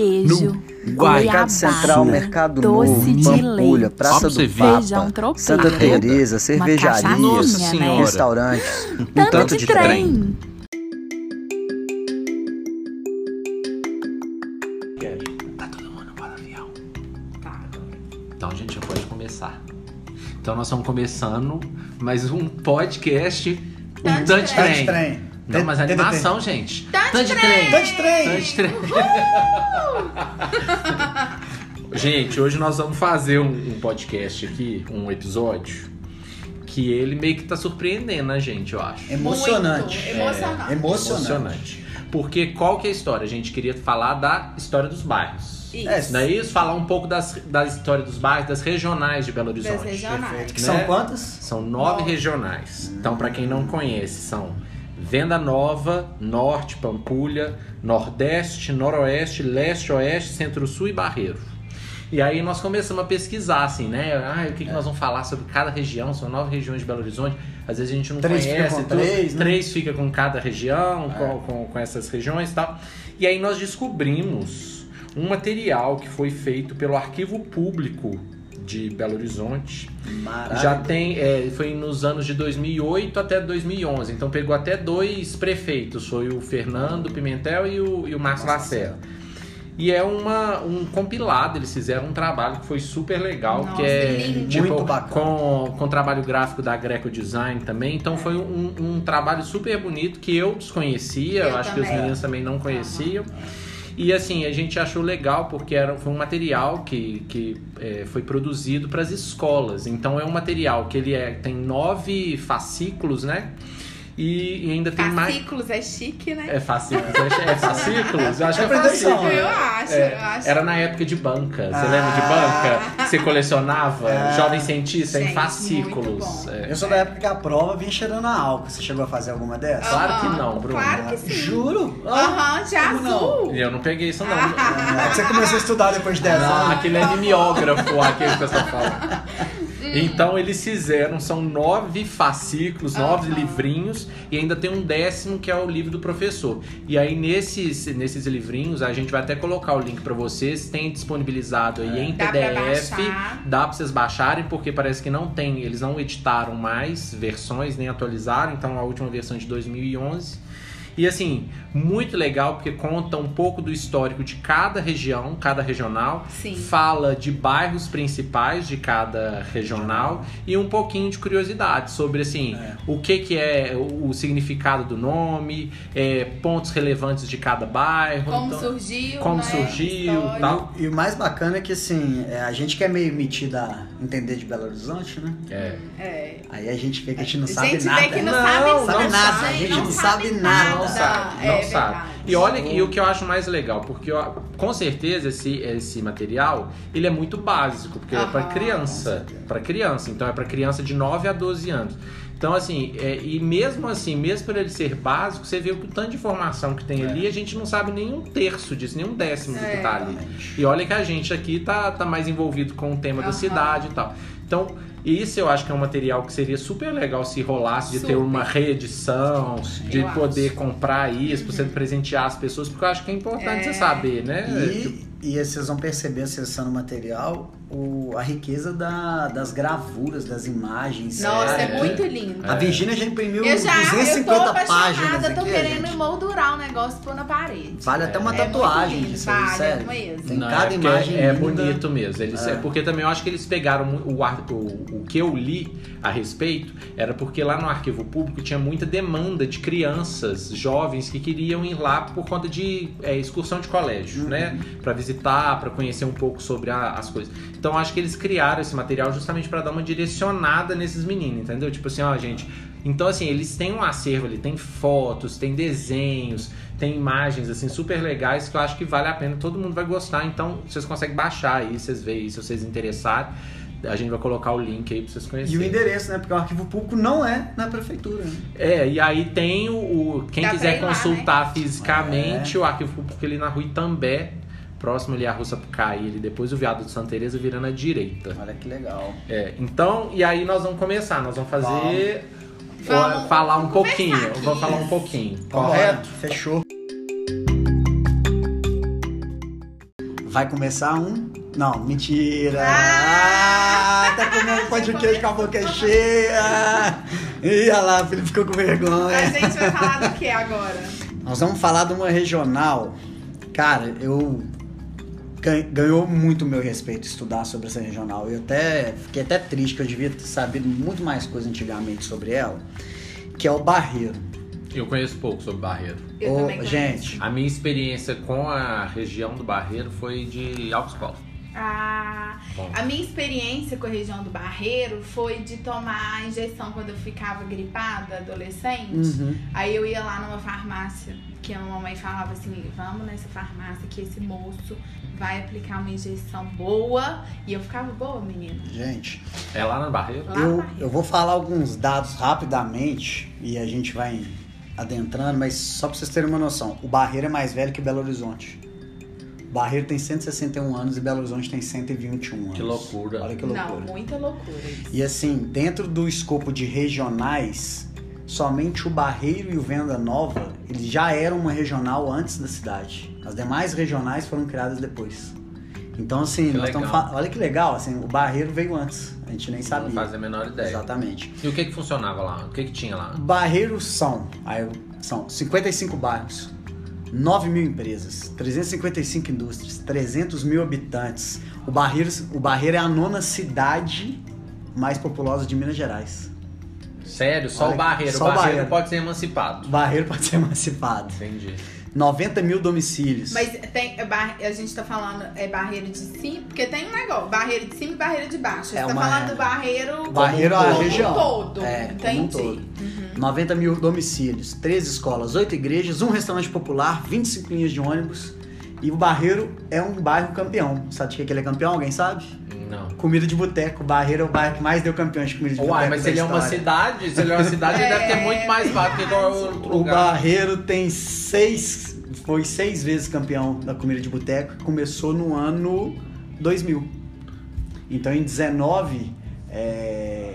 queijo, No goiabada, Mercado Central, Mercado doce Novo, de Pampulha, leite, Praça do Papa, tropeiro, Santa Teresa, cervejarias, né? Restaurantes, um Tanto, tanto de, de trem. trem. Tá todo mundo para avião. Então a gente já pode começar. Então nós estamos começando mais um podcast, um Tanto Tanto de Trem. trem. Não, mas animação, gente. Tanto Tanto trem. Tanto trem. Tanto Trem. gente, hoje nós vamos fazer um, um podcast aqui, um episódio, que ele meio que tá surpreendendo a gente, eu acho. Emocionante. Muito emocionante. É, emocionante. Emocionante. Porque qual que é a história? A gente queria falar da história dos bairros. Isso. Não é isso? Falar um pouco das, da história dos bairros, das regionais de Belo Horizonte. Das regionais. Perfeito. Que Né? são quantas? São nove Nove. regionais. Então, para quem não conhece, são Venda Nova, Norte, Pampulha, Nordeste, Noroeste, Leste, Oeste, Centro-Sul e Barreiro. E aí nós começamos a pesquisar, assim, né? Ah, o que, que nós vamos falar sobre cada região? São nove regiões de Belo Horizonte. Às vezes a gente não Três fica conhece. com tudo. três, né? Três fica com cada região, com, com, com essas regiões e tal. E aí nós descobrimos um material que foi feito pelo Arquivo Público de Belo Horizonte. Maravilha. Já tem, é, foi nos anos de 2008 até 2011, então pegou até dois prefeitos, foi o Fernando Pimentel e o, e o Márcio Lacerda. E é uma, um compilado, eles fizeram um trabalho que foi super legal, Nossa, que é tipo, Muito bacana. com, com trabalho gráfico da Greco Design também. Então foi um, um trabalho super bonito que eu desconhecia, eu, Eu acho que os também. meninos também não conheciam. E assim, a gente achou legal porque era, foi um material que, que é, foi produzido para as escolas. Então é um material que ele é, tem nove fascículos, né? E, e ainda tem mais. Fascículos é chique, né? É fascículos? É, é fascículos? Eu acho que é fascículos. Eu acho, É, eu acho. Era na época de banca. Você Ah. lembra de banca? Que você colecionava Ah. jovem cientista em Gente, fascículos. muito bom. É. Eu sou da época que a prova vinha cheirando a álcool. Você chegou a fazer alguma dessas? Claro que não, Bruno. Claro que sim. Juro? Aham, de Como não? azul. Eu não peguei isso, não. É que você começou a estudar depois de 10 Não, anos. aquele é mimeógrafo, aquele que o pessoal fala. Então eles fizeram, são nove fascículos, nove Aham. livrinhos, e ainda tem um décimo que é o livro do professor. E aí nesses, nesses livrinhos, a gente vai até colocar o link pra vocês, tem disponibilizado aí em Dá pra PDF, baixar. dá pra vocês baixarem, porque parece que não tem, eles não editaram mais versões, nem atualizaram, então a última versão é de 2011. E assim, muito legal porque conta um pouco do histórico de cada região, cada regional. Sim. Fala de bairros principais de cada regional e um pouquinho de curiosidade sobre assim, É. o que que é o, significado do nome, é, pontos relevantes de cada bairro. Como então- surgiu, como né? surgiu, tal. E o mais bacana é que, assim, é, a gente que é meio metido a entender de Belo Horizonte, né? É. É. Aí a gente vê que a gente não A sabe gente nada. vê que não, Não, sabe, não sabe nada, a gente não sabe nada. Não sabe, não é sabe. verdade. E olha, e o que eu acho mais legal, porque ó, com certeza esse, esse material, ele é muito básico, porque é para Aham. criança, para criança, então é para criança de 9 a 12 anos. Então, assim, é, e mesmo assim, mesmo por ele ser básico, você vê o tanto de informação que tem ali, a gente não sabe nem um terço disso, nem um décimo do que É. tá ali. E olha que a gente aqui tá, tá mais envolvido com o tema da cidade e tal. Então, isso eu acho que é um material que seria super legal se rolasse de ter Super. uma reedição, de eu poder acho. comprar isso, pra você presentear as pessoas, porque eu acho que é importante É. você saber, né? Tipo, E, e vocês vão perceber, acessando o material, o, a riqueza da- das gravuras, das imagens. Nossa, é, É. muito lindo. A Virgínia já imprimiu Eu já, eu tô 250 páginas apaixonada, eu tô aqui, querendo gente. moldurar o negócio e pôr na parede. Vale até uma É tatuagem muito lindo, disso vale, sério. mesmo. Tem Não, cada é porque imagem É linda. bonito mesmo. Eles, É. é porque também eu acho que eles pegaram o, o, o que eu li a respeito era porque lá no arquivo público tinha muita demanda de crianças, jovens que queriam ir lá por conta de é, excursão de colégio, Uhum. né? Pra visitar, pra conhecer um pouco sobre a- as coisas. Então acho que eles criaram esse material justamente pra dar uma direcionada nesses meninos, entendeu? Tipo assim, ó, gente. Então assim, eles têm um acervo ali, tem fotos, tem desenhos, tem imagens assim super legais que eu acho que vale a pena, todo mundo vai gostar. Então vocês conseguem baixar aí, vocês veem, se vocês interessarem. A gente vai colocar o link aí pra vocês E o conhecerem. endereço, né? Porque o arquivo público não é na prefeitura. Né? É, e aí tem o. o- quem quiser lá, consultar fisicamente É. o arquivo público ali na rua Itambé, próximo ali à Rua Sapucaí, ali depois o viado de Santa Teresa virando à direita. Olha que legal. É, então, e aí nós vamos começar, nós vamos fazer. Vamos falar um pouquinho, aqui. vamos falar um pouquinho, correto? Fechou. vai começar um. Não, mentira! Ah! Ah, tá comendo pão de queijo com a boca cheia! Ih, olha lá, o Felipe ficou com A vergonha. gente vai falar do que agora? Nós vamos falar de uma regional. Cara, eu. Gan- Ganhou muito meu respeito estudar sobre essa regional. Eu até fiquei até triste que eu devia ter sabido muito mais coisa antigamente sobre ela, que é o Barreiro. Eu conheço pouco sobre Barreiro. Eu também conheço. gente, A minha experiência com a região do Barreiro foi de autoescola. Ah, Bom. a minha experiência com a região do Barreiro foi de tomar injeção quando eu ficava gripada, adolescente. Uhum. Aí eu ia lá numa farmácia, que a mamãe falava assim, vamos nessa farmácia que esse moço vai aplicar uma injeção boa. E eu ficava boa, menina. gente, É lá no Barreiro? Lá eu, Barreiro. eu vou falar alguns dados rapidamente e a gente vai adentrando, mas só pra vocês terem uma noção: o Barreiro é mais velho que Belo Horizonte. Barreiro tem 161 anos e Belo Horizonte tem 121 anos. Que loucura. Olha que loucura. Não, muita loucura isso. E assim, dentro do escopo de regionais, somente o Barreiro e o Venda Nova, eles já eram uma regional antes da cidade. As demais regionais foram criadas depois. Então assim, Que nós estamos legal. fa- olha que legal, assim, o Barreiro veio antes, a gente nem Não sabia. faz a menor ideia. Exatamente. E o que que funcionava lá? O que que tinha lá? Barreiros são, aí são 55 bairros, 9 mil empresas, 355 indústrias, 300 mil habitantes. O Barreiro, o Barreiro é a nona cidade mais populosa de Minas Gerais. Sério? Só Olha, o Barreiro. só o Barreiro, Barreiro. pode ser emancipado. Barreiro pode ser emancipado. Entendi. 90 mil domicílios. Mas tem, é a gente tá falando é barreiro de cima, porque tem um negócio, barreiro de cima e barreiro de baixo. Você É tá uma- falando do barreiro, Barreiro como a um região. todo. É, como um entendi. todo. 90 mil domicílios, 13 escolas, 8 igrejas, um restaurante popular, 25 linhas de ônibus. E o Barreiro é um bairro campeão. Sabe de que ele é campeão? Alguém sabe? Não. Comida de boteco. O Barreiro é o bairro que mais deu campeões de comida de boteco. Uai, mas ele é uma cidade, se ele é uma cidade, ele deve ter É, muito mais vaga que qualquer outro O lugar. Barreiro tem seis. Foi seis vezes campeão da comida de boteco. Começou no ano 2000. Então em 19 é,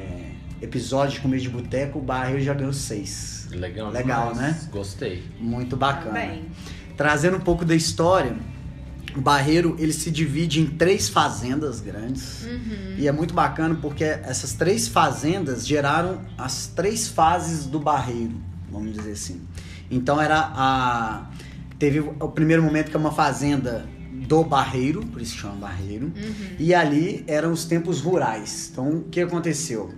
episódios de comida de boteco, o Barreiro já ganhou seis. Legal, Legal, né? Gostei. Muito bacana. Bem, Trazendo um pouco da história, o Barreiro ele se divide em três fazendas grandes. uhum. E é muito bacana porque essas três fazendas geraram as três fases do Barreiro, vamos dizer assim. Então era a teve o primeiro momento que é uma fazenda do Barreiro, por isso chama Barreiro. E ali eram os tempos rurais. Então o que aconteceu?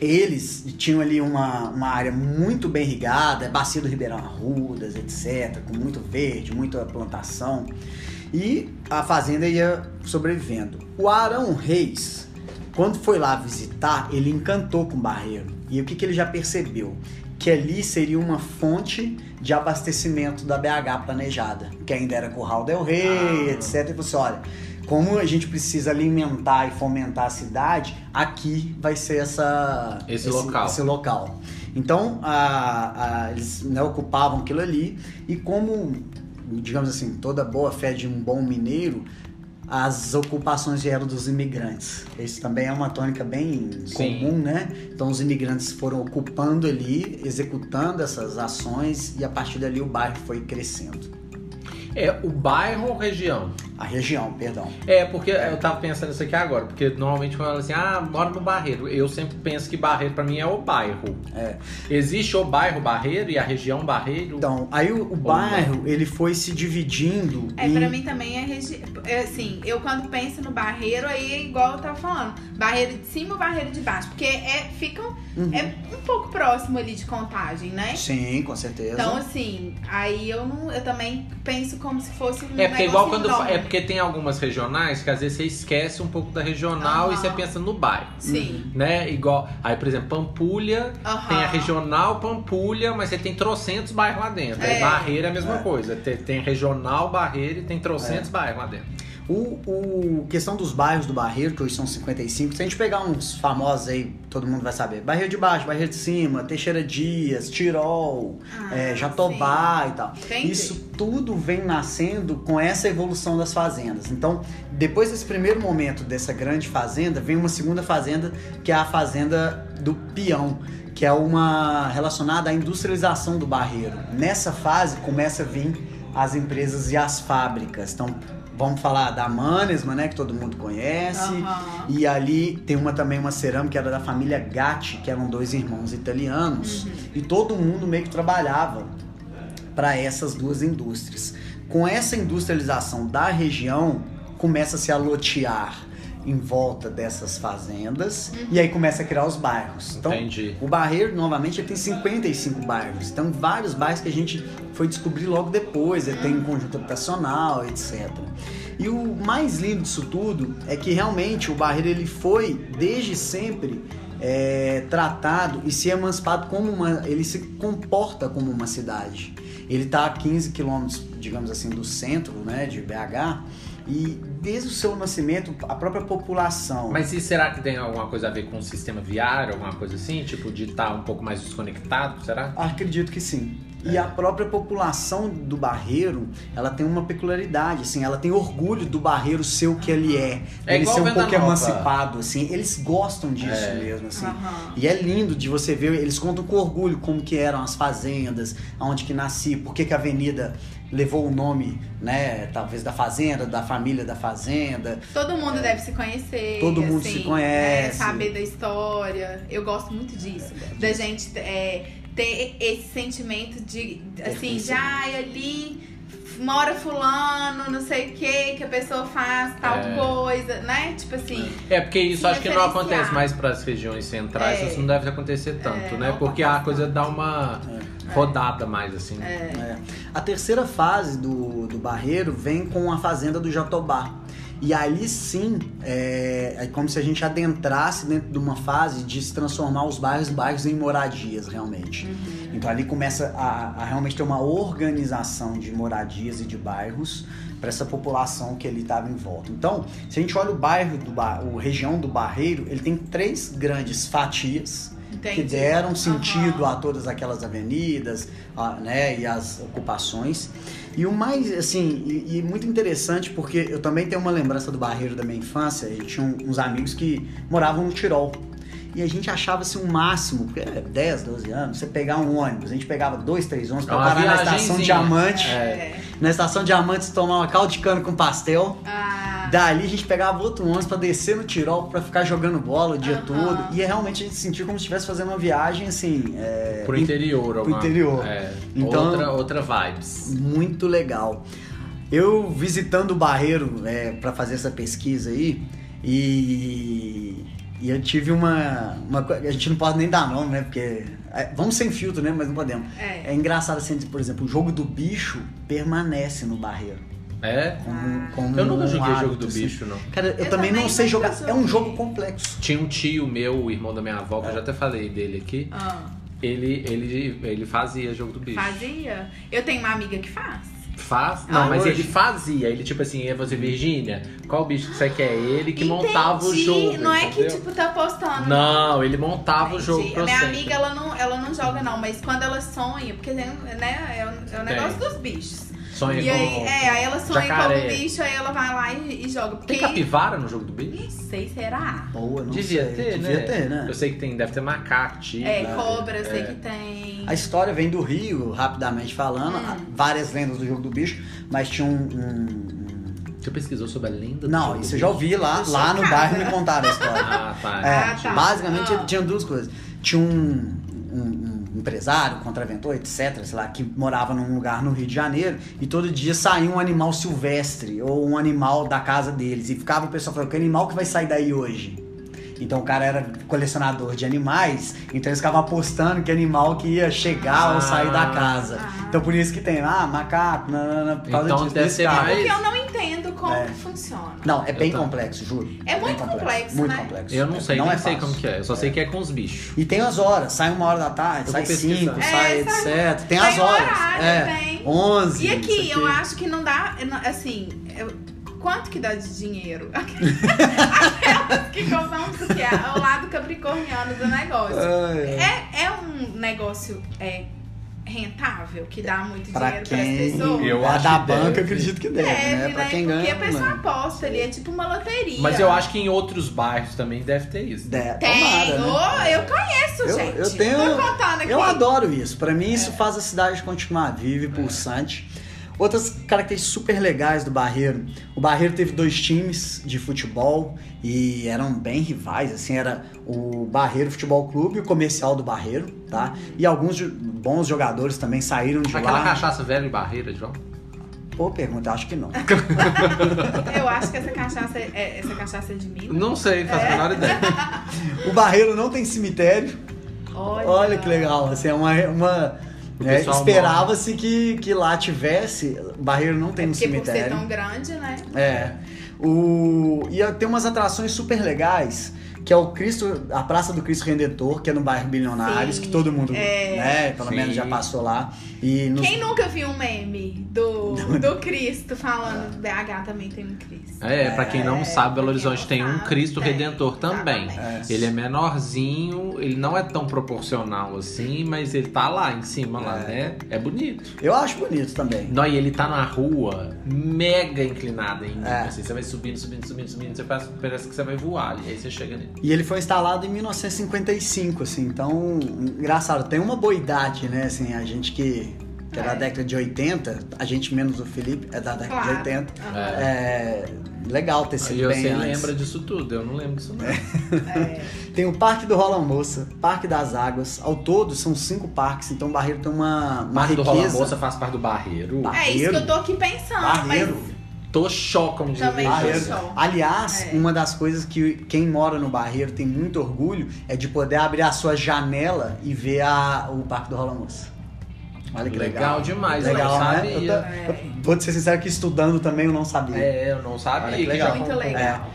Eles tinham ali uma, uma área muito bem irrigada, bacia do Ribeirão Arrudas, etc., com muito verde, muita plantação. E a fazenda ia sobrevivendo. O Arão Reis, quando foi lá visitar, ele encantou com o Barreiro. E o que, que ele já percebeu? Que ali seria uma fonte de abastecimento da BH planejada, que ainda era Curral del Rei, Ah. etc. E falou assim, olha, como a gente precisa alimentar e fomentar a cidade, aqui vai ser essa, Esse local. esse local. Então, a- a- eles né, ocupavam aquilo ali e como, digamos assim, toda boa fé de um bom mineiro, as ocupações vieram dos imigrantes. Isso também é uma tônica bem Sim. comum, né? Então os imigrantes foram ocupando ali, executando essas ações e a partir dali o bairro foi crescendo. É o bairro ou região? A região, perdão. É, porque eu tava pensando isso aqui agora, porque normalmente quando fala assim, ah, mora no Barreiro, eu sempre penso que Barreiro pra mim é o bairro. É. Existe o bairro Barreiro e a região Barreiro? Então, aí o, o bairro, ele foi se dividindo É, em... pra mim também é região. Assim, eu quando penso no barreiro, aí é igual eu tava falando. Barreiro de cima ou barreiro de baixo? Porque é, ficam. Uhum. É um pouco próximo ali de contagem, né? Sim, com certeza. Então, assim, aí eu não. Eu também penso como se fosse um. É porque igual quando é porque tem algumas regionais que às vezes você esquece um pouco da regional e Aham. você pensa no bairro. Sim. Né? Igual, aí por exemplo, Pampulha Aham. tem a regional Pampulha, mas você tem trocentos bairros lá dentro. Aí É. Barreira é a mesma É. coisa. Tem, tem regional Barreira e tem trocentos bairros lá dentro. O, o questão dos bairros do Barreiro, que hoje são 55, se a gente pegar uns famosos aí, todo mundo vai saber. Barreiro de Baixo, Barreiro de Cima, Teixeira Dias, Tirol, Ah, é, Jatobá e tal. Entendi. Isso tudo vem nascendo com essa evolução das fazendas. Então, depois desse primeiro momento dessa grande fazenda, vem uma segunda fazenda, que é a fazenda do peão, que é uma relacionada à industrialização do barreiro. Nessa fase começa a vir as empresas e as fábricas. Então, vamos falar da Manesma, né? Que todo mundo conhece. Aham. E ali tem uma também uma cerâmica que era da família Gatti, que eram dois irmãos italianos. Uhum. E todo mundo meio que trabalhava para essas duas indústrias. Com essa industrialização da região, começa-se a lotear em volta dessas fazendas e aí começa a criar os bairros. Então, Entendi. o Barreiro, novamente, ele tem 55 bairros. Então, vários bairros que a gente foi descobrir logo depois. Ele tem um conjunto habitacional, etc. E o mais lindo disso tudo é que realmente o Barreiro ele foi, desde sempre, é, tratado e se emancipado como uma. Ele se comporta como uma cidade. Ele está a 15 quilômetros, digamos assim, do centro né, de BH. E desde o seu nascimento, a própria população. Mas e será que tem alguma coisa a ver com o sistema viário, alguma coisa assim? Tipo, de estar um pouco mais desconectado, será? Acredito que sim. E É. a própria população do Barreiro, ela tem uma peculiaridade, assim, ela tem orgulho do Barreiro ser o que ele é. É ele ser um pouco Nova. emancipado, assim. Eles gostam disso É. mesmo, assim. Aham. E é lindo de você ver, eles contam com orgulho como que eram as fazendas, aonde que nasci, por que que a avenida levou o nome, né, talvez da fazenda, da família da fazenda. Todo mundo deve se conhecer. É. Todo mundo assim, se conhece. né, saber da história. Eu gosto muito disso. Da gente é, ter esse sentimento de, assim, ai, ali mora fulano, não sei o que, que a pessoa faz tal É. coisa, né? Tipo assim. É, porque isso acho que não acontece mais para as regiões centrais, É. isso não deve acontecer tanto, É, né? não Porque a coisa dá uma rodada mais, assim. É. É. A terceira fase do, do Barreiro vem com a fazenda do Jatobá. E aí sim, é, é como se a gente adentrasse dentro de uma fase de se transformar os bairros bairros em moradias, realmente. Então ali começa a, a realmente ter uma organização de moradias e de bairros para essa população que ele estava em volta. Então, se a gente olha o bairro do o região do Barreiro, ele tem três grandes fatias que Entendi. deram sentido Aham. a todas aquelas avenidas, a- né, e as ocupações. E o mais, assim, e, e muito interessante porque eu também tenho uma lembrança do Barreiro da minha infância. Eu tinha um- uns amigos que moravam no Tirol. E a gente achava assim um máximo, porque é 10, 12 anos, você pegar um ônibus. A gente pegava dois, três ônibus É pra parar na estação. Diamante. É. Na estação Diamantes tomar uma caldo de cana com pastel. Ah, Dali a gente pegava outro ônibus pra descer no Tirol pra ficar jogando bola o dia Aham. todo. E é realmente a gente sentiu como se estivesse fazendo uma viagem assim. é, Pro interior, pro alguma- interior. É, Então- outra, outra vibes. Muito legal. Eu visitando o Barreiro é, para fazer essa pesquisa aí e, e eu tive uma, uma a gente não pode nem dar nome, né? Porque é, vamos sem filtro, né? Mas não podemos. É. É engraçado assim, por exemplo, o jogo do bicho permanece no Barreiro. É? Como, como Eu nunca um joguei jogo hábito, do assim. bicho, não. Cara, eu, Eu também não também sei nunca jogar. É um jogo complexo. Tinha um tio meu, o irmão da minha avó, que eu já até falei dele aqui. ah, Ele, ele, ele fazia jogo do bicho. fazia? Eu tenho uma amiga que faz. Faz? Não, Ah, mas hoje? ele fazia. Ele, tipo assim, é você, Virgínia, qual bicho que você quer? Ele que montava o Entendi. jogo. Não é que, entendeu? tipo, tá postando. Não, ele montava o jogo Entendi. pra A minha amiga, ela não, ela não joga, não, mas quando ela sonha, porque né, é, o, é o negócio dos bichos. Sonha e aí, com... é, aí ela sonha jacaré. como bicho, aí ela vai lá e, e joga. Porque, Tem capivara no jogo do bicho? Não sei, será? Boa, não Devia sei. ter, Devia né? ter, né? Eu sei que tem, deve ter macaco, tigre. É, né? cobra, eu sei É. que tem. A história vem do Rio, rapidamente falando, Hum. várias lendas do jogo do bicho, mas tinha um- um Você pesquisou sobre a lenda do Não, isso eu já ouvi lá, lá no chocada. bairro me contaram a história. Ah, tá. É, Ah, tá. basicamente Ah. tinha duas coisas. Tinha um, um- um empresário, contraventor, etc, sei lá, que morava num lugar no Rio de Janeiro e todo dia saía um animal silvestre ou um animal da casa deles e ficava o pessoal falando, que animal que vai sair daí hoje? Então o cara era colecionador de animais, então eles ficavam apostando que animal que ia chegar ou sair da casa. Ah. Então por isso que tem, ah, macaco, nanana, por causa Então disso, deve desse ser cara. mais- Porque eu não entendo como É. que funciona. Não, é bem complexo, juro. É muito complexo, muito né? complexo. Eu não sei, não nem é sei como que é. Eu só sei que é com os bichos. E tem as horas, sai uma hora da tarde, Eu sai cinco, É, sai sai- etc. Tem as tem horas. horário, é, tem. 11. E aqui, eu acho que não dá, não- assim, eu- quanto que dá de dinheiro? Aquelas que contamos que é o lado capricorniano do negócio. Ai, É, é um negócio é, rentável, que dá muito Pra dinheiro para as pessoas? Eu é acho da banca, deve. acredito que deve, Deve, né? Pra quem ganha. Porque a pessoa aposta ali, é tipo uma loteria. Mas eu acho que em outros bairros também deve ter isso. De- Tem, tomara, né? Eu conheço, Eu- gente. eu tenho- Tô contando aqui. Eu adoro isso. Pra mim, É. isso faz a cidade continuar viva e pulsante. Outras características super legais do Barreiro. O Barreiro teve dois times de futebol e eram bem rivais, assim, era o Barreiro Futebol Clube e o Comercial do Barreiro, tá? E alguns bons jogadores também saíram de Aquela lá. cachaça velha e barreira, João. Pô, pergunta, acho que não. Eu acho que essa cachaça é, essa cachaça é de Minas. Não sei, faço a menor ideia. O Barreiro não tem cemitério. Olha, Olha que legal, assim, é uma... uma O é, Esperava-se que, que lá tivesse, o Barreiro não tem É um porque por ser cemitério. tão grande, né? É. O... E tem umas atrações super legais, que é o Cristo, a Praça do Cristo Redentor, que é no bairro Bilionários, Sim, que todo mundo, é. né, pelo Sim. menos já passou lá. E nos... Quem nunca viu um meme do, do Cristo falando BH também tem um Cristo? É, pra quem não É, sabe, Belo Horizonte tem um sabe, Cristo tem, Redentor também. exatamente. Ele é menorzinho, ele não é tão proporcional assim, mas ele tá lá em cima, lá, né? É bonito. Eu acho bonito também. Não, e ele tá na rua mega inclinada ainda. É. Assim, você vai subindo, subindo, subindo, subindo, você parece, parece que você vai voar. E aí você chega nele. E ele foi instalado em 1955, assim, então, engraçado, tem uma boa idade, né, assim, a gente que, que é da É. década de 80, a gente menos o Felipe é da década Claro. de 80, Aham. é legal ter Aí sido você bem antes. lembra disso tudo, eu não lembro disso não. É. Tem o Parque do Rola Moça, Parque das Águas, ao todo são cinco parques, então o Barreiro tem uma, uma Parte do Rola riqueza. Moça faz parte do Barreiro. Ba- É isso que eu tô aqui pensando, Barreiro. mas Tô chocam de Também Barreiro. Aliás, É. uma das coisas que quem mora no Barreiro tem muito orgulho é de poder abrir a sua janela e ver a, o Parque do Rola Moça. Olha que legal. Legal demais, Legal, eu não né? sabia. Eu, tô- eu vou te ser sincero que estudando também eu não sabia. É, eu não sabia Olha que legal. muito legal.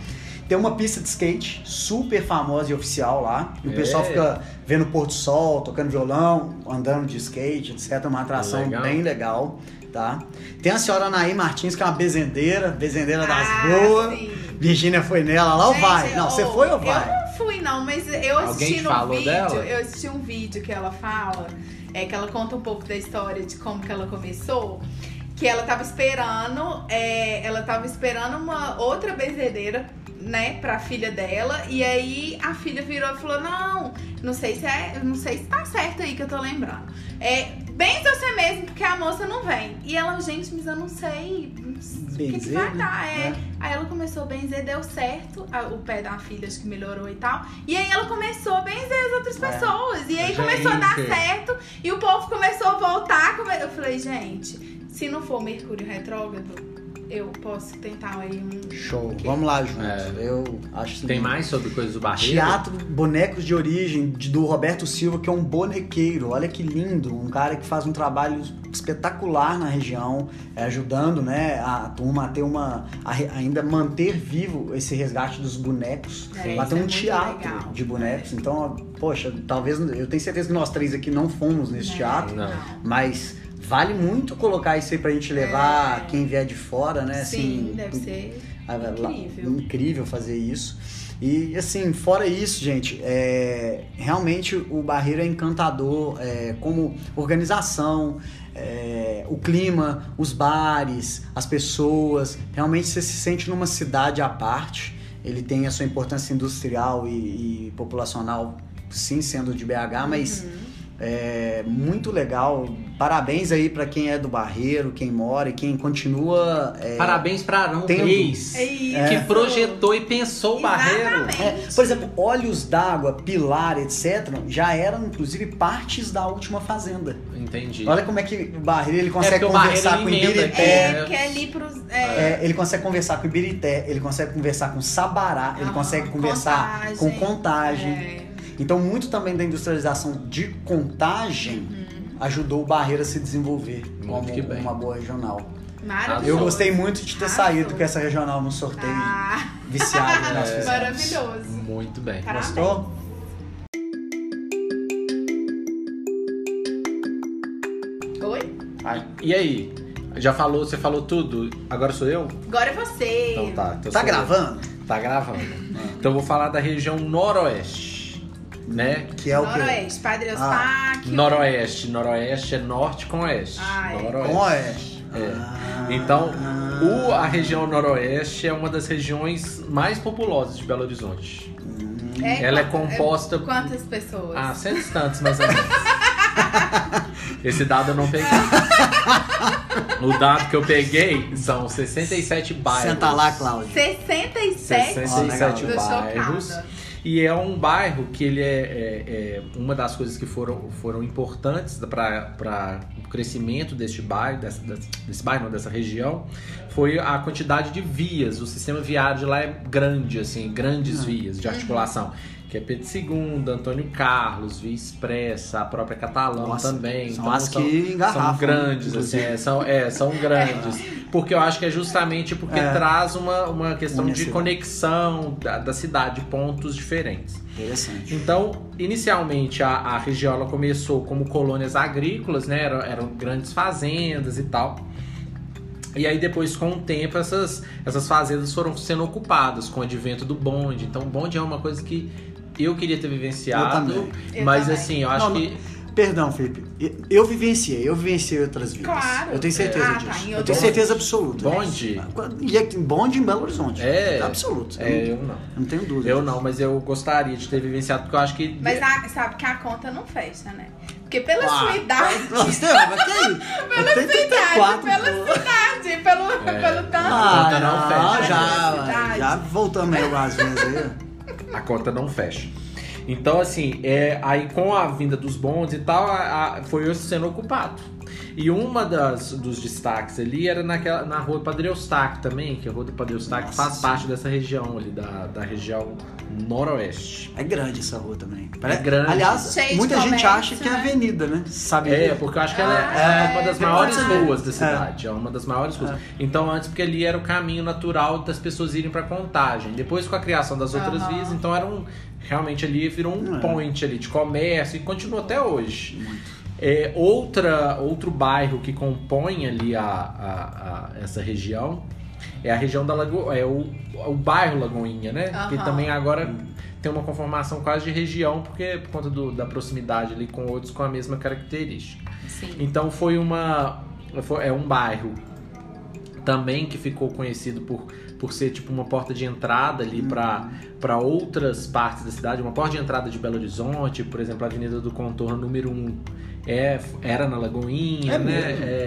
Tem uma pista de skate super famosa e oficial lá. E o É. pessoal fica vendo o pôr do sol, tocando violão, andando de skate, etc. Uma atração Legal. bem legal, tá? Tem a senhora Anaí Martins, que é uma bezendeira, bezendeira das Ah, boas. sim. Virgínia foi nela lá ou vai? Não, você foi ou vai? Eu não fui, não, mas eu assisti Alguém no vídeo. dela? Eu assisti um vídeo que ela fala, é que ela conta um pouco da história de como que ela começou. Que ela tava esperando, é, ela tava esperando uma outra benzedeira, né, pra filha dela. E aí a filha virou e falou: Não, não sei se é. Não sei se tá certo aí que eu tô lembrando. É, benze você mesmo, porque a moça não vem. E ela, gente, mas eu não sei. O que, que vai dar? É. É. Aí ela começou a benzer, deu certo. o pé da filha acho que melhorou e tal. E aí ela começou a benzer as outras É. pessoas. E aí Gente. começou a dar certo. E o povo começou a voltar. Eu falei, gente, se não for Mercúrio retrógrado, eu posso tentar aí um. Show. Vamos lá junto. É. Eu acho que Tem mais sobre coisas do Barreiro? Teatro Bonecos de Origem, de- do Roberto Silva, que é um bonequeiro. Olha que lindo. Um cara que faz um trabalho espetacular na região, é, ajudando né, a turma a ter uma. a ainda manter vivo esse resgate dos bonecos. É, Lá tem é um muito teatro legal. de bonecos. Então, poxa, talvez. Eu tenho certeza que nós três aqui não fomos nesse É, teatro, Não. mas. Vale muito colocar isso aí pra gente levar É. quem vier de fora, né? Sim, assim, deve ser. ah, Incrível. incrível fazer isso. E assim, fora isso, gente, é, realmente o Barreiro é encantador é, como organização, é, o clima, os bares, as pessoas. Realmente você se sente numa cidade à parte. Ele tem a sua importância industrial e, e populacional, sim, sendo de BH, mas Uhum. É muito legal. Parabéns aí pra quem é do Barreiro, quem mora e quem continua. é, Parabéns pra Arão Tendo- Reis, É isso. que projetou e pensou o Barreiro. É, por exemplo, olhos d'água, pilar, etc., já eram inclusive partes da última fazenda. Entendi. Olha como é que o Barreiro ele consegue o Barreiro, conversar com ele Ibirité. É, né? que é ali pros. É, É, ele consegue conversar com o Ibirité, ele consegue conversar com Sabará, ele aham, consegue conversar com contagem. Então, muito também da industrialização de contagem ajudou o Barreiro a se desenvolver Muito como que bem. uma boa regional. Maravilhoso. Eu gostei muito de ter Arrasou. saído com essa regional no sorteio Ah, viciado que nós É. fizemos. maravilhoso. Muito bem. Parabéns. Gostou? Oi? Ai, E aí? Já falou, você falou tudo? Agora sou eu? Agora é você. Então tá. então Tá sou eu. gravando? Tá gravando. Então eu vou falar da região noroeste, né? Que é o? Noroeste, Padre Ah, Eustáquio. Noroeste. Noroeste é norte com oeste. Ah, é. Noroeste. Com oeste. É. Ah. Então, o, a região noroeste é uma das regiões mais populosas de Belo Horizonte. Ela é composta- Quantas pessoas? Ah, cento e tantos mais ou menos. Esse dado eu não peguei. o dado que eu peguei são 67 bairros. Senta lá, Cláudio. 67? 67 Tô bairros. E é um bairro que ele é, é- é uma das coisas que foram, foram importantes para o crescimento deste bairro, dessa, desse, bairro, não, dessa região, foi a quantidade de vias. O sistema viário de lá é grande, assim, grandes vias de articulação. Que é Pedro II, Antônio Carlos, Via Expressa, a própria Catalão Nossa, também. são Então, as que engarrafam, São grandes, assim, é, são, é, são grandes. Porque eu acho que é justamente porque É. traz uma, uma questão de conexão da, da cidade, pontos diferentes. Interessante. Então, inicialmente a, a região ela começou como colônias agrícolas, né? Eram, eram grandes fazendas e tal. E aí depois, com o tempo, essas, essas fazendas foram sendo ocupadas com o advento do bonde. Então, o bonde é uma coisa que eu queria ter vivenciado. Eu também. Eu mas também. assim, eu acho Não, que. Perdão, Felipe. Eu vivenciei, eu vivenciei outras vidas. Claro. Eu tenho certeza Ah, tá, disso. em eu tenho certeza absoluta. Bonde? E é bonde em Belo Horizonte. É. Absoluto. É, eu não. Eu não tenho dúvida. Eu não, mas eu gostaria de ter vivenciado, porque eu acho que. Mas a- sabe que a conta não fecha, né? Porque pela Ah, sua idade. Nossa, tem, mas que aí? Eu tenho 34. pela pô. cidade, pelo, É. pelo tanto. Ah, conta não fecha. já, já voltamos aí algumas vezes aí. A conta não fecha. Então, assim, é, aí com a vinda dos bondes e tal, a- a- foi sendo ocupado. E uma das, dos destaques ali era naquela, na rua Padre Eustáquio também, que a rua do Padre Eustáquio Nossa faz parte dessa região ali, da, da região noroeste. É grande essa rua também. grande. Aliás, Cheio muita gente comércio, acha que é né? avenida, né? Sabe? É, porque eu acho que ela é, Ah, é uma das é, maiores ser. ruas da É. cidade. É, uma das maiores ruas. Então, antes, porque ali era o caminho natural das pessoas irem pra contagem. Depois, com a criação das outras Aham. vias, então era um. Realmente ali virou um É. point ali de comércio e continua até hoje. É, outra, outro bairro que compõe ali a, a- a- essa região é a região da Lagoa, é o, o bairro Lagoinha, né? Que Aham. também agora tem uma conformação quase de região, porque por conta do- da proximidade ali com outros com a mesma característica. Sim. Então foi uma. foi- é um bairro também que ficou conhecido por, por ser tipo uma porta de entrada ali para para outras partes da cidade, uma porta de entrada de Belo Horizonte, por exemplo, a Avenida do Contorno número 1 é, era na Lagoinha, É né?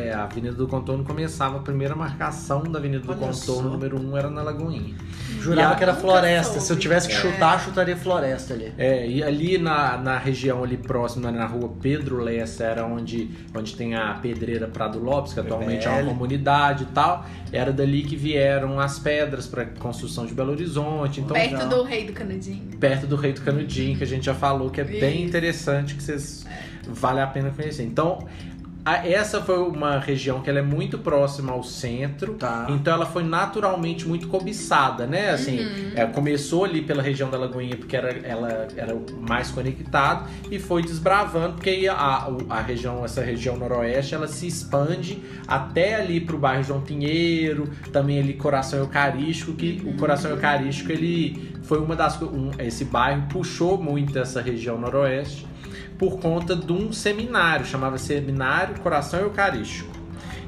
É, a Avenida do Contorno começava, a primeira marcação da Avenida do Olha Contorno só. número 1 era na Lagoinha. Jurava a- que era floresta. Se eu tivesse que É. chutar, chutaria floresta ali. É, e ali na, na região ali próxima, na rua Pedro Lessa, era onde, onde tem a pedreira Prado Lopes, que atualmente é uma comunidade e tal. Era dali que vieram as pedras para construção de Belo Horizonte. Então, Perto Não. do Rei do Canudinho. perto do Rei do Canudinho, que a gente já falou, que é bem interessante, que vocês vale a pena conhecer. Então, essa foi uma região que ela é muito próxima ao centro. Tá. Então ela foi naturalmente muito cobiçada, né? Assim, Uhum. é, começou ali pela região da Lagoinha porque era, ela era o mais conectado e foi desbravando porque a, o- a região, essa região noroeste, ela se expande até ali pro bairro João Pinheiro, também ali Coração Eucarístico, que o Coração Eucarístico ele foi uma das um, esse bairro puxou muito essa região noroeste por conta de um seminário, chamava Seminário Coração Eucarístico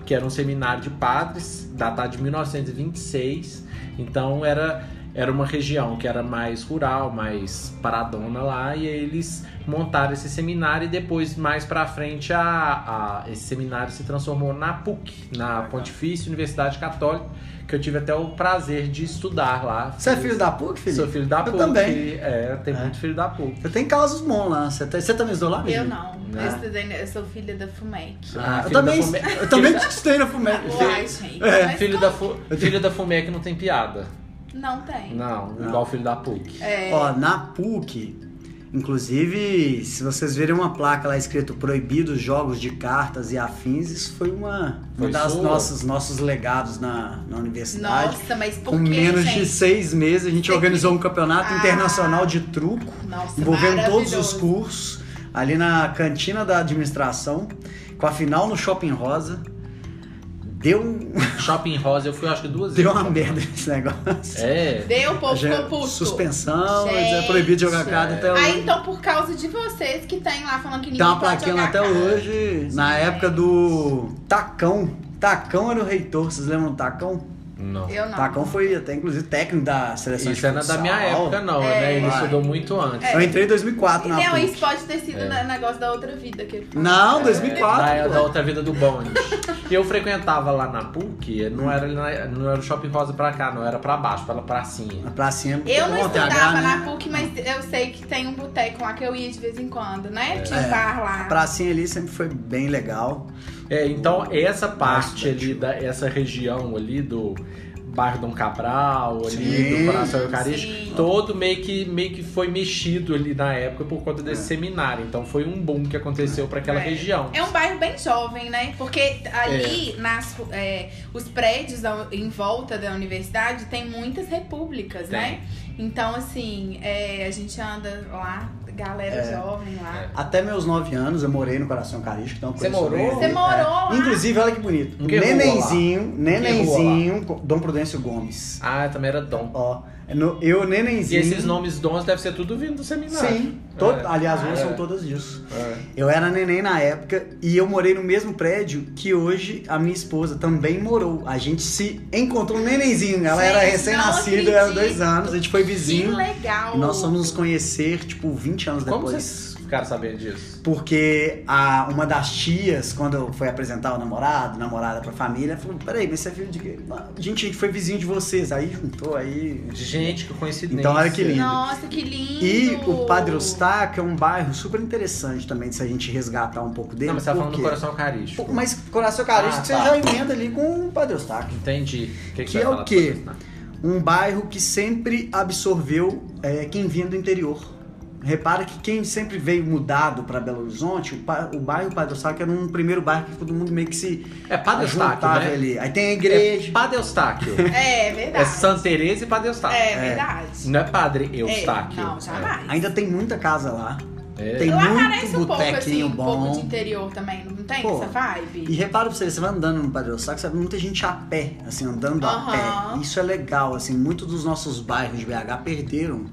que era um seminário de padres, datado de 1926. Então era, era uma região que era mais rural, mais paradona lá, e eles montaram esse seminário e depois, mais pra frente, a, a- esse seminário se transformou na PUC, na Pontifícia Universidade Católica, que eu tive até o prazer de estudar lá. Você é filho da PUC, Felipe? Sou filho da Eu PUC. também. É, tem É. muito filho da PUC. Eu tenho casos bons lá. Você, tá- você também estudou lá? Eu não. Eu, estudei, eu sou filha da FUMEC. Ah, eu filho também, Fume- eu também estudei na FUMEC. Uai, gente. É, Filho não- da, Fu, filho da FUMEC não tem piada. Não tem. Não, Não. igual filho da PUC. É, Ó, na PUC, inclusive, se vocês verem uma placa lá escrito proibidos jogos de cartas e afins, isso foi uma, Foi uma das sua? nossos, nossos legados na, na universidade. Nossa, mas por Com que, menos de gente? seis meses, a gente Tem organizou que- um campeonato Ah. internacional de truco, Nossa, envolvendo todos os cursos, ali na cantina da administração, com a final no Shopping Rosa. Deu, um- Shopping Rosa eu fui acho que duas deu vezes. uma merda esse negócio. É. Deu, o povo Já- puto. Suspensão, Gente. é proibido de jogar carta até hoje. Ah, então por causa de vocês que tem lá falando que ninguém Tem uma plaquinha até carta. hoje, na época do Tacão. Tacão era o reitor, vocês lembram do Tacão? Não. Eu não. Tacão foi até, inclusive, técnico da seleção Isso de é na da futsal. minha época, não, É. né? Ele Vai. estudou muito antes. Eu entrei em 2004 na Não, PUC. isso pode ter sido É. o negócio da outra vida que ele falou. Não, 2004. Da, pô. da outra vida do bonde. E eu frequentava lá na PUC, não era, não era o Shopping Rosa pra cá, não era pra baixo, pela pracinha. Na pracinha. Eu não estudava na PUC, mas eu sei que tem um boteco lá que eu ia de vez em quando, né? Tinha um bar lá. A pracinha ali sempre foi bem legal. É, então essa parte Bastante. ali, da, essa região ali do bairro Dom Cabral, ali Sim. do Coração Eucarístico, Sim. todo meio que, meio que foi mexido ali na época por conta desse seminário. Então foi um boom que aconteceu pra aquela É. região. É um bairro bem jovem, né? Porque ali, É. nas, é, os prédios da- em volta da universidade tem muitas repúblicas, Tem. né? Então, assim, é, a gente anda lá, galera É. jovem lá. Até meus 9 anos eu morei no Coração Eucarístico. Então Você morou? Você ali. morou É. lá? Inclusive, olha que bonito. Que nenenzinho, nenenzinho, Dom Prudêncio Gomes. Ah, também era Dom. Ó, no- eu, E nenenzinho. esses nomes dons devem ser tudo vindo do seminário. Sim, to- É. aliás, ruas É. são todas disso. É. Eu era neném na época e eu morei no mesmo prédio que hoje a minha esposa também morou. A gente se encontrou um nenenzinho. Ela era Gente, recém-nascida, era dois anos. A gente foi Que vizinho. legal! E nós fomos nos conhecer, tipo, 20 anos Como depois. vocês ficaram sabendo disso? Porque a, uma das tias, quando foi apresentar o namorado, namorada pra família, falou: Peraí, mas você é filho de quê? A gente foi vizinho de vocês. Aí juntou aí. Gente, que coincidência. Então, olha que lindo. Nossa, que lindo! E o Padre Eustáquio é um bairro super interessante também, se a gente resgatar um pouco dele. Não, mas você tá falando do coração carístico. Mas Coração Eucarístico Ah, você tá. já emenda ali com o Padre Eustáquio. Entendi. O que, Que você é o quê? né? Um bairro que sempre absorveu é, quem vinha do interior. Repara que quem sempre veio mudado para Belo Horizonte, o, o bairro Padre Eustáquio era um primeiro bairro que todo mundo meio que se É Padre Eustáquio, né? ali. Aí tem a igreja. É Padre Eustáquio. É é verdade. Santa Teresa e Padre Eustáquio. É verdade. Não é Padre É, Eustáquio. não, jamais. Ainda tem muita casa lá. É. Tem Lá muito um pouco assim, um pouco bom. de interior também, não tem Pô, essa vibe? E repara pra você, você vai andando no Padre Eustáquio, você vê muita gente a pé, assim, andando a Aham. pé. Isso é legal, assim, muitos dos nossos bairros de BH perderam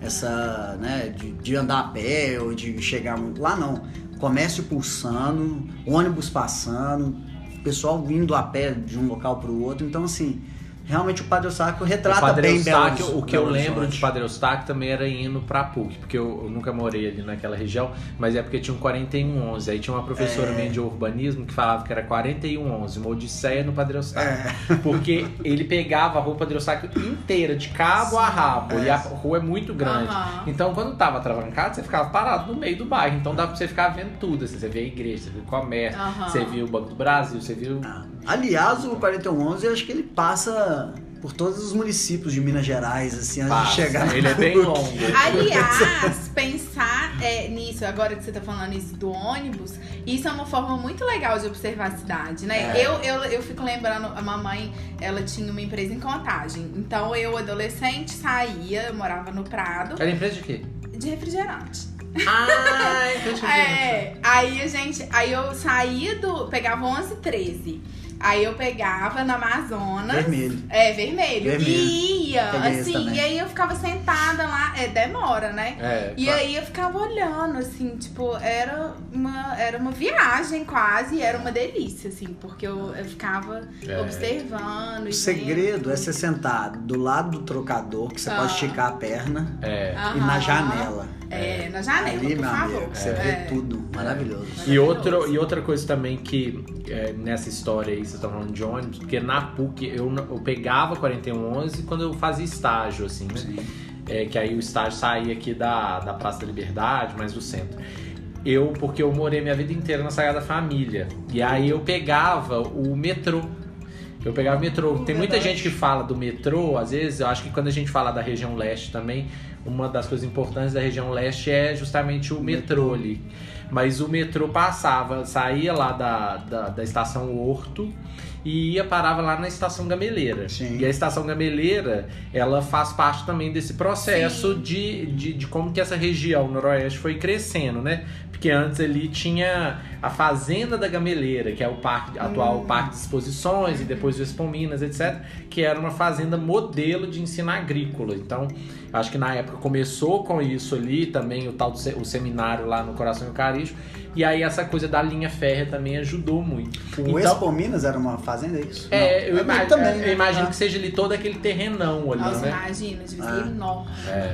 essa, né, de, de andar a pé ou de chegar muito. Lá não. Comércio pulsando, ônibus passando, pessoal vindo a pé de um local pro outro. Então, assim, realmente o Padre Eustáquio retrata o Padre bem Eustáquio, Belo- o que eu Belo lembro Horizonte. de Padre Eustáquio também era indo pra PUC, porque eu, eu nunca morei ali naquela região, mas é porque tinha um 4111. Aí tinha uma professora É. minha de urbanismo que falava que era 4111, uma odisseia no Padre Eustáquio. É. Porque ele pegava a rua Padre Eustáquio inteira, de cabo a rabo, e a rua é muito grande. Aham. Então, quando tava travancado, você ficava parado no meio do bairro. Então, dava pra você ficar vendo tudo. assim, você via a igreja, você via o comércio, Aham. você viu o Banco do Brasil, você viu... Ah, Aliás, o 4111, eu acho que ele passa por todos os municípios de Minas Gerais, assim, antes de chegar Ele é bem longo. Aliás, pensar é, nisso, agora que você tá falando isso do ônibus, isso é uma forma muito legal de observar a cidade, né? É. Eu, eu, eu fico lembrando, a mamãe, ela tinha uma empresa em contagem. Então eu, adolescente, saía, eu morava no Prado, Era empresa de quê? de refrigerante. Ah, de É, aí a gente, aí eu saía do, pegava 11 13. Aí eu pegava na Amazonas. Vermelho. É, vermelho. Vermelho. E ia, Peguei assim, e aí eu ficava sentada lá, é, demora, né? É, E claro. aí eu ficava olhando, assim, tipo, era uma, era uma viagem quase, era uma delícia, assim, porque eu, eu ficava É. observando. O segredo vendo. é você sentar do lado do trocador, que você Ah. pode esticar a perna, É. e na Aham. janela. É, na janela, Ali, por favor. amigo, você É. vê tudo. Maravilhoso. E, outro, e outra coisa também que é, nessa história aí, vocês estão falando de ônibus, porque na PUC eu, eu pegava 4111 quando eu fazia estágio, assim, né? Sim. É, que aí o estágio saía aqui da, da Praça da Liberdade, mais do centro. Eu, porque eu morei minha vida inteira na Sagrada Família. E aí eu pegava o metrô. Eu pegava o metrô. Tem muita gente que fala do metrô, às vezes, eu acho que quando a gente fala da região leste também, uma das coisas importantes da região leste é justamente o metrô ali. Mas o metrô passava, saía lá da, da, da estação Horto e ia parava lá na estação Gameleira. Sim. E a estação Gameleira, ela faz parte também desse processo de, de, de como que essa região noroeste foi crescendo, né? Porque antes ali tinha a Fazenda da Gameleira, que é o parque, atual Parque de Exposições, e depois o Expo Minas, etc., que era uma fazenda modelo de ensino agrícola. Então, Acho que na época começou com isso ali, também o tal do se- o seminário lá no Coração Eucarístico. E aí essa coisa da linha férrea também ajudou muito. O Então- Expo Minas era uma fazenda, é isso? É, Não. eu, ima- também, eu né? imagino Ah. que seja ali todo aquele terrenão ali, Nossa, né? imagina, devia ser Ah. enorme.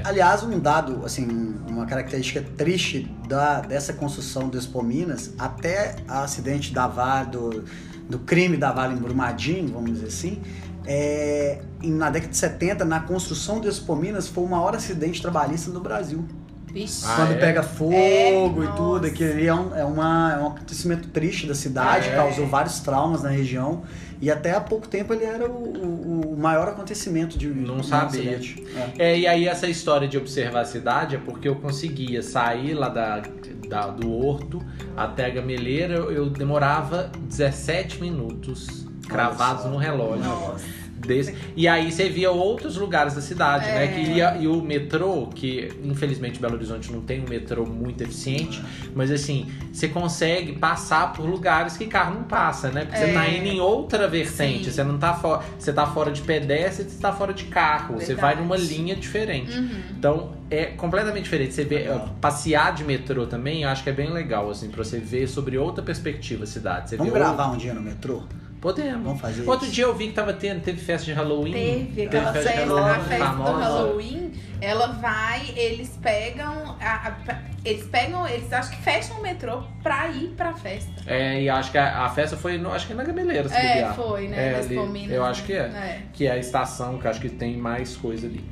Aliás, um dado, assim, uma característica triste da, dessa construção do Expo Minas, até o acidente da Vale, do, do crime da Vale em Brumadinho, vamos dizer assim, é, em- na década de 70, na construção do Expo Minas, foi o maior acidente trabalhista do Brasil. Vixe. Ah, Quando é? pega fogo É, e tudo, aquilo ali é um, é, uma, é um acontecimento triste da cidade, É. causou vários traumas na região. E até há pouco tempo ele era o, o- o maior acontecimento de Não de um sabia. acidente. É. É, e aí essa história de observar a cidade é porque eu conseguia sair lá da, da- do Horto até a Gameleira, eu, eu demorava 17 minutos cravados no relógio. Nossa. Desse. E aí você via outros lugares da cidade, né? É. Que ia, e o metrô, que infelizmente Belo Horizonte não tem um metrô muito eficiente, mas assim, você consegue passar por lugares que carro não passa, né? Porque você É. tá indo em outra vertente, Sim. você não tá fora. Você tá fora de pedestre, você tá fora de carro. Você vai Verdade. numa linha diferente. Uhum. Então é completamente diferente. Você vê passear de metrô também, eu acho que é bem legal, assim, pra você ver sobre outra perspectiva a cidade. Você Vamos gravar um dia no metrô? Outro- Podemos. Vamos fazer Outro isso. dia eu vi que tava tendo, teve festa de Halloween. Teve aquela festa de festa, Halloween a festa do. Halloween, ela vai, eles pegam, a- a- eles pegam, eles acho que fecham o metrô pra ir pra festa. É, e acho que a, a festa foi, no, acho que na Gameleira, se É, bobear. foi, né? É, ali, Palminas, eu né? acho que é. É. Que é a estação, que eu acho que tem mais coisa ali.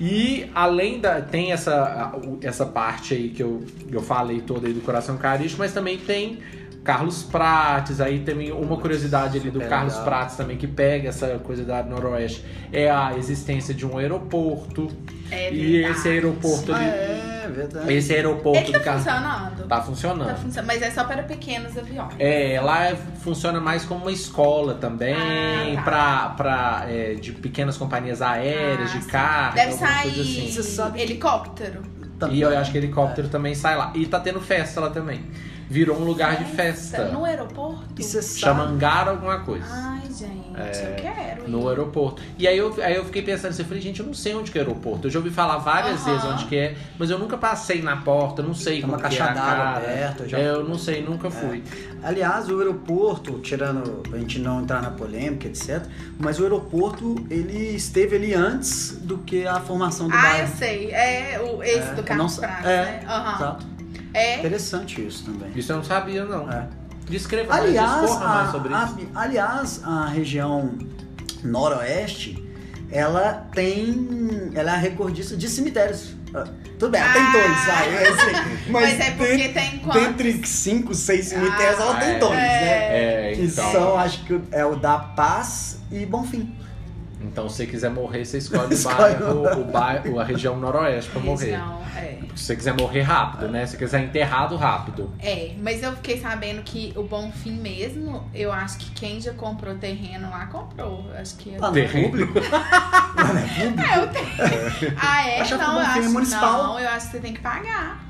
E além da. Tem essa, essa parte aí que eu, eu falei toda aí do Coração Eucarístico, mas também tem Carlos Prates, aí tem uma curiosidade ali do Super Carlos legal. Prates também, que pega essa coisa da Noroeste, é a existência de um aeroporto. É e verdade. esse aeroporto Ah, ali. é, verdade. Esse aeroporto Ele do tá Carlos. funcionando? Tá funcionando. Tá funcionando, mas é só para pequenos aviões. É, lá é- funciona mais como uma escola também, Ah, tá. pra, pra, é, de pequenas companhias aéreas, Ah, de sim. carro, Deve sair coisa assim. Helicóptero. E eu acho que helicóptero também sai lá. E tá tendo festa lá também. Virou um lugar de festa. No aeroporto? E você sabe... Chama hangar alguma coisa. Ai, gente, É, eu quero. ir. No aeroporto. E aí eu, aí eu fiquei pensando assim, eu falei, gente, eu não sei onde que é o aeroporto. Eu já ouvi falar várias vezes onde que é, mas eu nunca passei na porta, eu não sei Tem uma como que é caixa d'água aberta, já- É, eu não sei, nunca fui. Aliás, o aeroporto, tirando a gente não entrar na polêmica, etc., mas o aeroporto ele esteve ali antes do que a formação do Ah, eu bairro. sei. É o, esse É, do eu Carlos não- Prates, é, né? Aham. Exato. É. Interessante isso também. Isso eu não sabia, não. É. Descreva Aliás, discorra mais a, sobre a- isso. aliás, a região noroeste, ela tem. Ela é a recordista de cemitérios. Ah, Tudo bem, ela tem Ah. dois, vai, eu sei. Mas, é porque den- tem quantos? Dentre cinco, seis cemitérios, Ah, ela tem é. dois, né? É, Que então. são, acho que é o da Paz e Bonfim. Então, se você quiser morrer, você escolhe o bairro, o bairro, a região noroeste pra morrer. Região, é. Se você quiser morrer rápido, né? Se você quiser enterrado rápido. É, mas eu fiquei sabendo que o Bonfim mesmo, eu acho que quem já comprou terreno lá comprou. Acho que. Ah, é Terreno. público? É público? É, eu tenho. Ah, é? Achava que o Bonfim é acho municipal. Não, eu acho que você tem que pagar.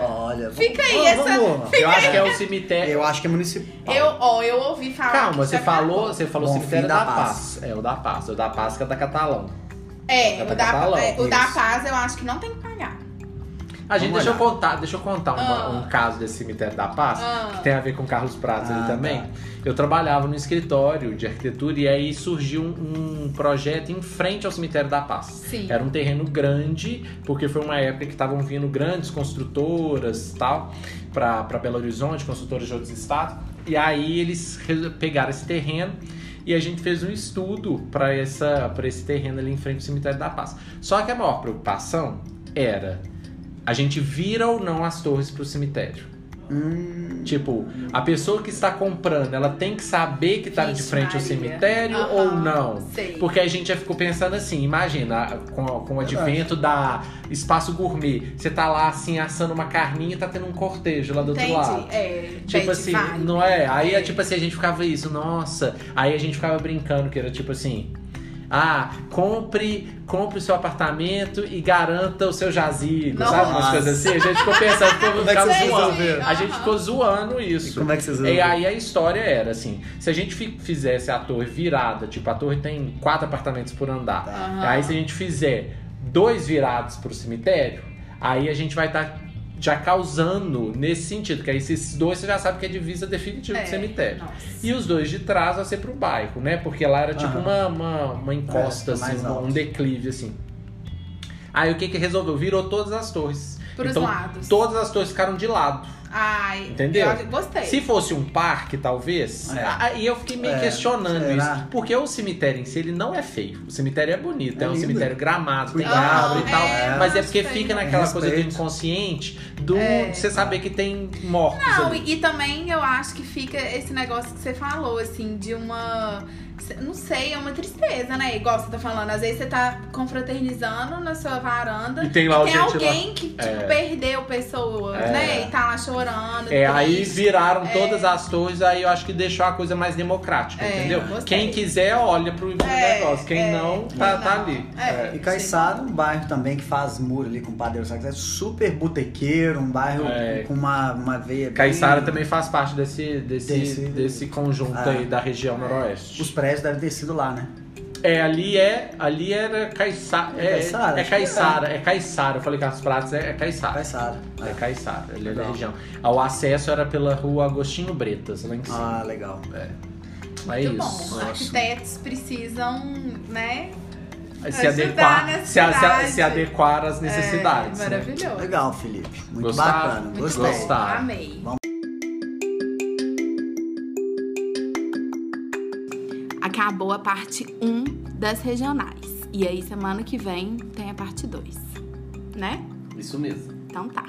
Olha, Fica aí vamos- essa- vamos- Eu acho que é o cemitério. Eu acho que é municipal. Eu, ó, eu ouvi falar. Calma, que você falou, você falou Bom cemitério da, da paz. paz. É, o da paz. O da paz que é da Catalão. É, É o da, Catalão, é, o da. Paz eu acho que não tem que pagar. A gente, Vamos deixa eu contar, deixa eu contar uma- Ah. um caso desse cemitério da paz, Ah. que tem a ver com Carlos ali Ah, também. tá. Eu trabalhava no escritório de arquitetura e aí surgiu um, um projeto em frente ao cemitério da paz. Sim. Era um terreno grande, porque foi uma época que estavam vindo grandes construtoras e tal, para Belo Horizonte, construtoras de outros estados. E aí eles re- pegaram esse terreno e a gente fez um estudo para esse terreno ali em frente ao cemitério da paz. Só que a maior preocupação era a gente vira ou não as torres para o cemitério. Hum, Tipo, a pessoa que está comprando, ela tem que saber que está de frente ao Maria. cemitério Aham, ou não? sei. Porque a gente já ficou pensando assim, imagina, com, com o advento da espaço gourmet, você tá lá assim assando uma carninha e tá tendo um cortejo lá do Entendi. outro lado. É, Tipo assim, vibe. não é? Aí é É. tipo assim, a gente ficava isso, nossa. Aí a gente ficava brincando que era tipo assim. Ah, compre, compre o seu apartamento e garanta o seu jazigo, sabe? Umas Nossa. coisas assim. A gente ficou pensando, Como é que vocês zoando. A gente ficou zoando e isso. como é que vocês E aí a história era assim: se a gente fi- fizesse a torre virada, tipo, a torre tem quatro apartamentos por andar. Aham. Aí se a gente fizer dois virados pro cemitério, aí a gente vai estar já causando nesse sentido, que aí esses dois você já sabe que é divisa definitiva É, do cemitério. nossa. E os dois de trás vai ser pro bairro, né? Porque lá era tipo uma, uma, uma encosta, É, assim, um alto. declive, assim. Aí o que que resolveu? Virou todas as torres. Pros então, lados. todas as torres ficaram de lado. Ai, Entendeu? eu gostei. Se fosse um parque, talvez, É. aí eu fiquei meio É, questionando será? isso. Porque o cemitério em si, ele não é feio. O cemitério é bonito, é, É um cemitério gramado, tem Cuidado. árvore e tal. É, mas é porque fica naquela coisa do Respeito. inconsciente do, É. você saber que tem mortos Não, ali. e, e também eu acho que fica esse negócio que você falou, assim, de uma. Não sei, é uma tristeza, né? Igual você tá falando, às vezes você tá confraternizando na sua varanda E tem lá gente lá. alguém que, tipo, É. perdeu pessoas, É. né? E tá lá chorando. É, aí triste. viraram É. todas as torres, aí eu acho que deixou a coisa mais democrática, É, entendeu? gostei. Quem quiser, olha pro É, negócio. Quem é, não, tá, tá não. ali. É. É. E Caiçara, um bairro também que faz muro ali com o Padeiro Sacos, é super botequeiro, um bairro É. com uma, uma veia. bem- Caiçara também faz parte desse, desse, Desse- desse conjunto aí da região noroeste. Os prédios devem ter sido lá, né? É, ali é. Ali era Caiçara. É É, Caiçara, é que Caiçara, é. Eu falei Carlos Pratos, é, é Caiçara. Caiçara. É Caiçara, ele é da região. Ah, O acesso era pela rua Agostinho Bretas, lá em cima. Ah, legal. É Muito isso. bom. Nossa. Arquitetos precisam, né? Se adequar, se, a- se, se adequar às necessidades. É, né? maravilhoso. Legal, Felipe. Muito Gostava? bacana. Muito Gostei. Gostaram. Amei. Acabou a parte 1 das regionais. E aí, semana que vem, tem a parte 2. Né? Isso mesmo. Então tá.